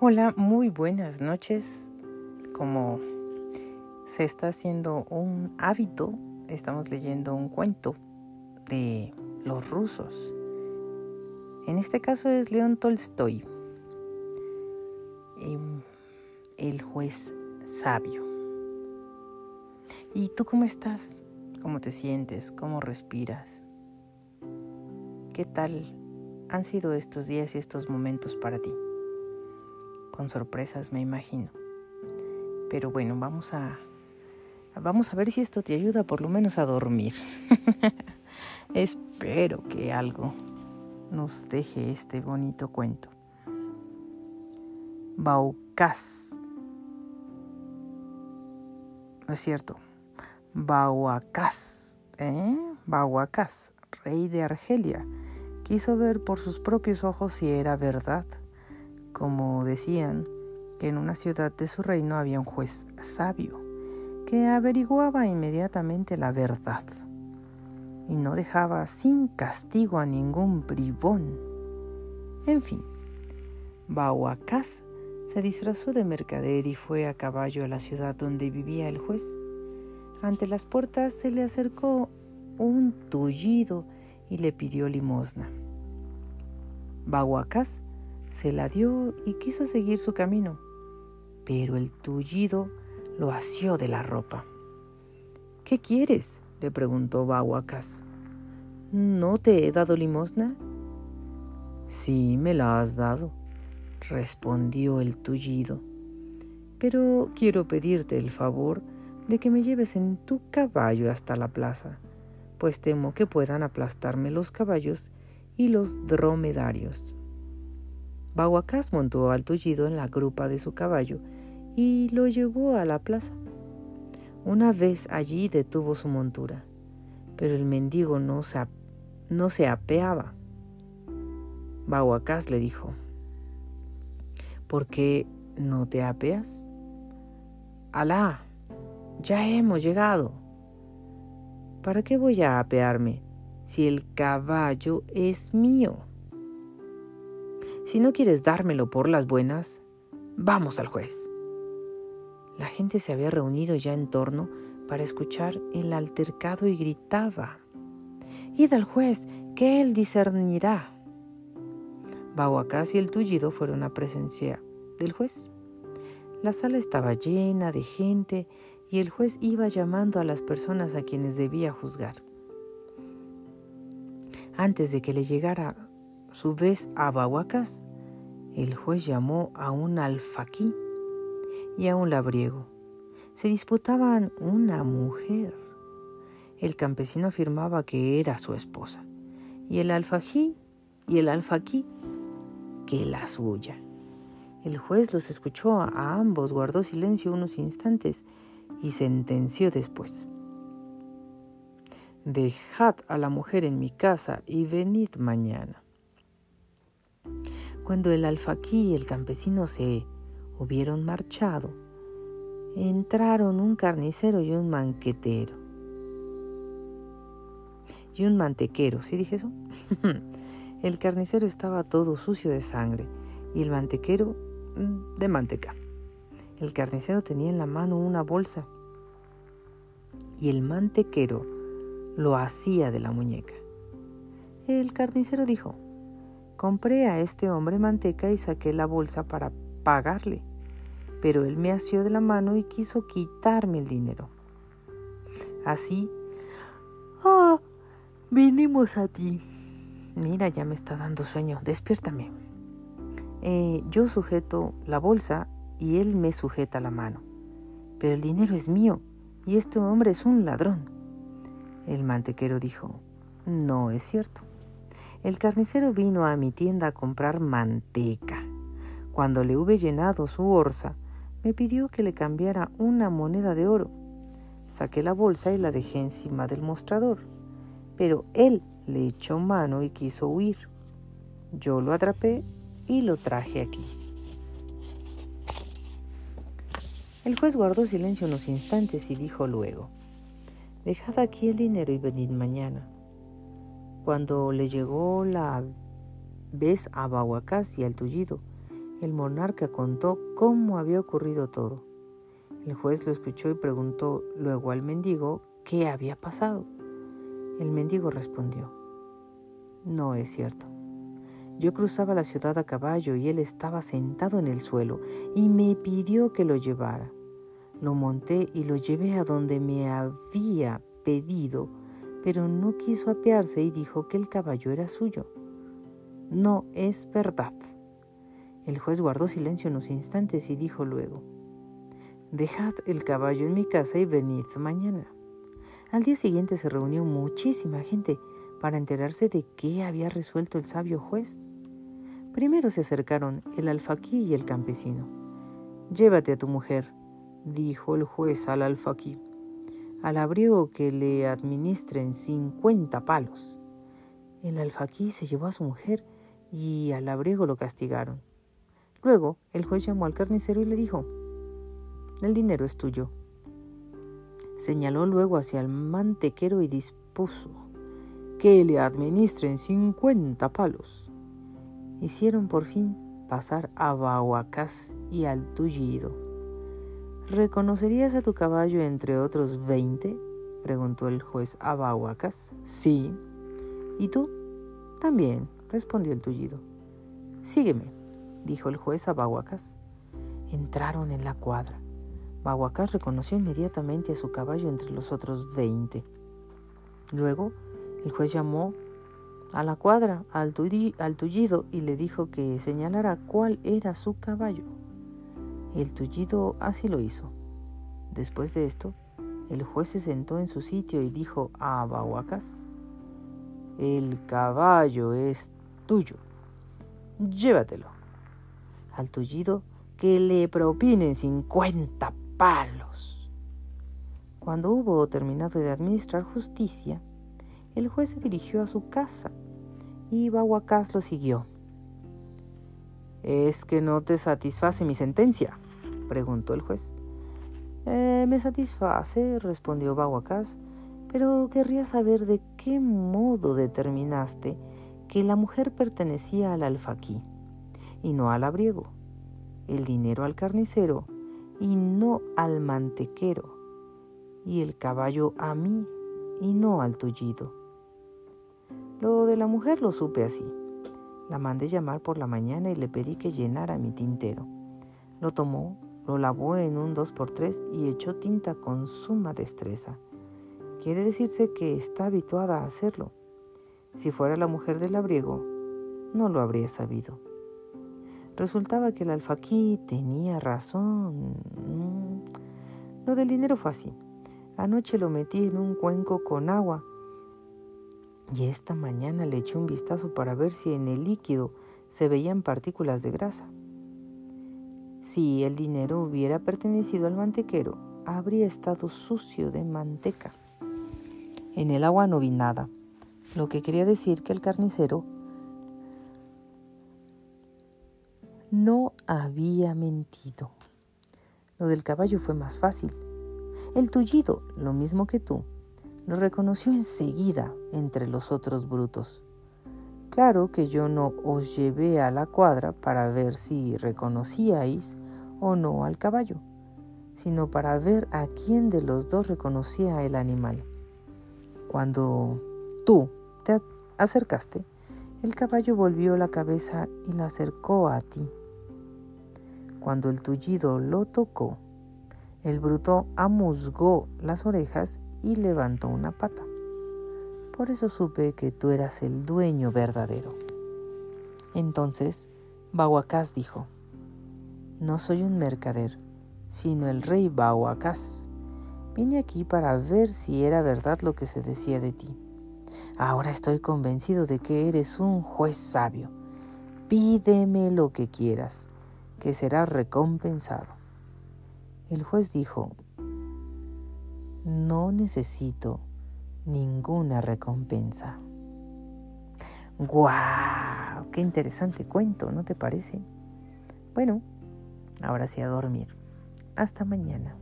Hola, muy buenas noches. Como se está haciendo un hábito, estamos leyendo un cuento de los rusos. En este caso es León Tolstoy, em, el juez sabio. ¿Y tú cómo estás? ¿Cómo te sientes? ¿Cómo respiras? ¿Qué tal han sido estos días y estos momentos para ti? Con sorpresas, me imagino. Pero bueno, vamos a vamos a ver si esto te ayuda por lo menos a dormir. Espero que algo nos deje este bonito cuento. Baucas. No es cierto. Bauacás. ¿eh? Bauacás, rey de Argelia, quiso ver por sus propios ojos si era verdad como decían que en una ciudad de su reino había un juez sabio que averiguaba inmediatamente la verdad y no dejaba sin castigo a ningún bribón. En fin, Bauacás se disfrazó de mercader y fue a caballo a la ciudad donde vivía el juez. Ante las puertas se le acercó un tullido y le pidió limosna. Bauacás se la dio y quiso seguir su camino, pero el tullido lo asió de la ropa. ¿Qué quieres? le preguntó Bahuacas. ¿No te he dado limosna? Sí, me la has dado, respondió el tullido. Pero quiero pedirte el favor de que me lleves en tu caballo hasta la plaza, pues temo que puedan aplastarme los caballos y los dromedarios. Bahuacás montó al tullido en la grupa de su caballo y lo llevó a la plaza. Una vez allí detuvo su montura, pero el mendigo no se, no se apeaba. Bahuacás le dijo, ¿por qué no te apeas? Alá, ya hemos llegado. ¿Para qué voy a apearme si el caballo es mío? Si no quieres dármelo por las buenas, vamos al juez. La gente se había reunido ya en torno para escuchar el altercado y gritaba, Id al juez, que él discernirá. Bahuacás y el tullido fueron a presencia del juez. La sala estaba llena de gente y el juez iba llamando a las personas a quienes debía juzgar. Antes de que le llegara su vez a Bahuacas, el juez llamó a un alfaquí y a un labriego. Se disputaban una mujer. El campesino afirmaba que era su esposa y el alfají y el alfaquí que la suya. El juez los escuchó a ambos, guardó silencio unos instantes y sentenció después. Dejad a la mujer en mi casa y venid mañana. Cuando el alfaquí y el campesino se hubieron marchado, entraron un carnicero y un manquetero. Y un mantequero, ¿sí dije eso? el carnicero estaba todo sucio de sangre y el mantequero mm, de manteca. El carnicero tenía en la mano una bolsa y el mantequero lo hacía de la muñeca. El carnicero dijo, Compré a este hombre manteca y saqué la bolsa para pagarle, pero él me asió de la mano y quiso quitarme el dinero. Así, ah, vinimos a ti. Mira, ya me está dando sueño, despiértame. Eh, yo sujeto la bolsa y él me sujeta la mano. Pero el dinero es mío y este hombre es un ladrón. El mantequero dijo, no es cierto. El carnicero vino a mi tienda a comprar manteca. Cuando le hube llenado su orza, me pidió que le cambiara una moneda de oro. Saqué la bolsa y la dejé encima del mostrador, pero él le echó mano y quiso huir. Yo lo atrapé y lo traje aquí. El juez guardó silencio unos instantes y dijo luego, Dejad aquí el dinero y venid mañana. Cuando le llegó la vez a Bahuacás y al tullido, El monarca contó cómo había ocurrido todo. El juez lo escuchó y preguntó luego al mendigo qué había pasado. El mendigo respondió, no es cierto. Yo cruzaba la ciudad a caballo y él estaba sentado en el suelo y me pidió que lo llevara. Lo monté y lo llevé a donde me había pedido, pero no quiso apearse y dijo que el caballo era suyo. No es verdad. El juez guardó silencio unos instantes y dijo luego, Dejad el caballo en mi casa y venid mañana. Al día siguiente se reunió muchísima gente para enterarse de qué había resuelto el sabio juez. Primero se acercaron el alfaquí y el campesino. Llévate a tu mujer, dijo el juez al alfaquí, al abrigo que le administren cincuenta palos. El alfaquí se llevó a su mujer y al abrigo lo castigaron. Luego el juez llamó al carnicero y le dijo, el dinero es tuyo. Señaló luego hacia el mantequero y dispuso que le administren cincuenta palos. Hicieron por fin pasar a Bahuacás y al Tullido. ¿Reconocerías a tu caballo entre otros veinte? preguntó el juez a Bahuacás. Sí. ¿Y tú? También, respondió el Tullido. Sígueme, dijo el juez a Bahuacás. Entraron en la cuadra. Bahuacás reconoció inmediatamente a su caballo entre los otros veinte. Luego el juez llamó a la cuadra al, tullido y le dijo que señalara cuál era su caballo. El tullido así lo hizo. Después de esto, el juez se sentó en su sitio y dijo a Bahuacas, el caballo es tuyo, llévatelo. Al tullido que le propinen cincuenta palos. Cuando hubo terminado de administrar justicia, el juez se dirigió a su casa y Bahuacás lo siguió. ¿Es que no te satisface mi sentencia? Preguntó el juez. Eh, me satisface, respondió Bahuacás, pero querría saber de qué modo determinaste que la mujer pertenecía al alfaquí y no al abriego, el dinero al carnicero y no al mantequero, y el caballo a mí y no al tullido. Lo de la mujer lo supe así. La mandé llamar por la mañana y le pedí que llenara mi tintero. Lo tomó, lo lavó en un 2x3 y echó tinta con suma destreza. Quiere decirse que está habituada a hacerlo. Si fuera la mujer del labriego, no lo habría sabido. Resultaba que el alfaquí tenía razón. Mm. Lo del dinero fue así. Anoche lo metí en un cuenco con agua y esta mañana le eché un vistazo para ver si en el líquido se veían partículas de grasa. Si el dinero hubiera pertenecido al mantequero, habría estado sucio de manteca. En el agua no vi nada, lo que quería decir que el carnicero no había mentido. Lo del caballo fue más fácil. El tullido, lo mismo que tú, lo reconoció enseguida entre los otros brutos. Claro que yo no os llevé a la cuadra para ver si reconocíais o no al caballo, sino para ver a quién de los dos reconocía el animal. Cuando tú te acercaste, el caballo volvió la cabeza y la acercó a ti. Cuando el tullido lo tocó, el bruto amusgó las orejas y levantó una pata. Por eso supe que tú eras el dueño verdadero. Entonces, Bahuacás dijo, No soy un mercader, sino el rey Bahuacás. Vine aquí para ver si era verdad lo que se decía de ti. Ahora estoy convencido de que eres un juez sabio. Pídeme lo que quieras, que será recompensado. El juez dijo, no necesito ninguna recompensa. ¡Guau! ¡Qué interesante cuento! ¿No te parece? Bueno, ahora sí a dormir. Hasta mañana.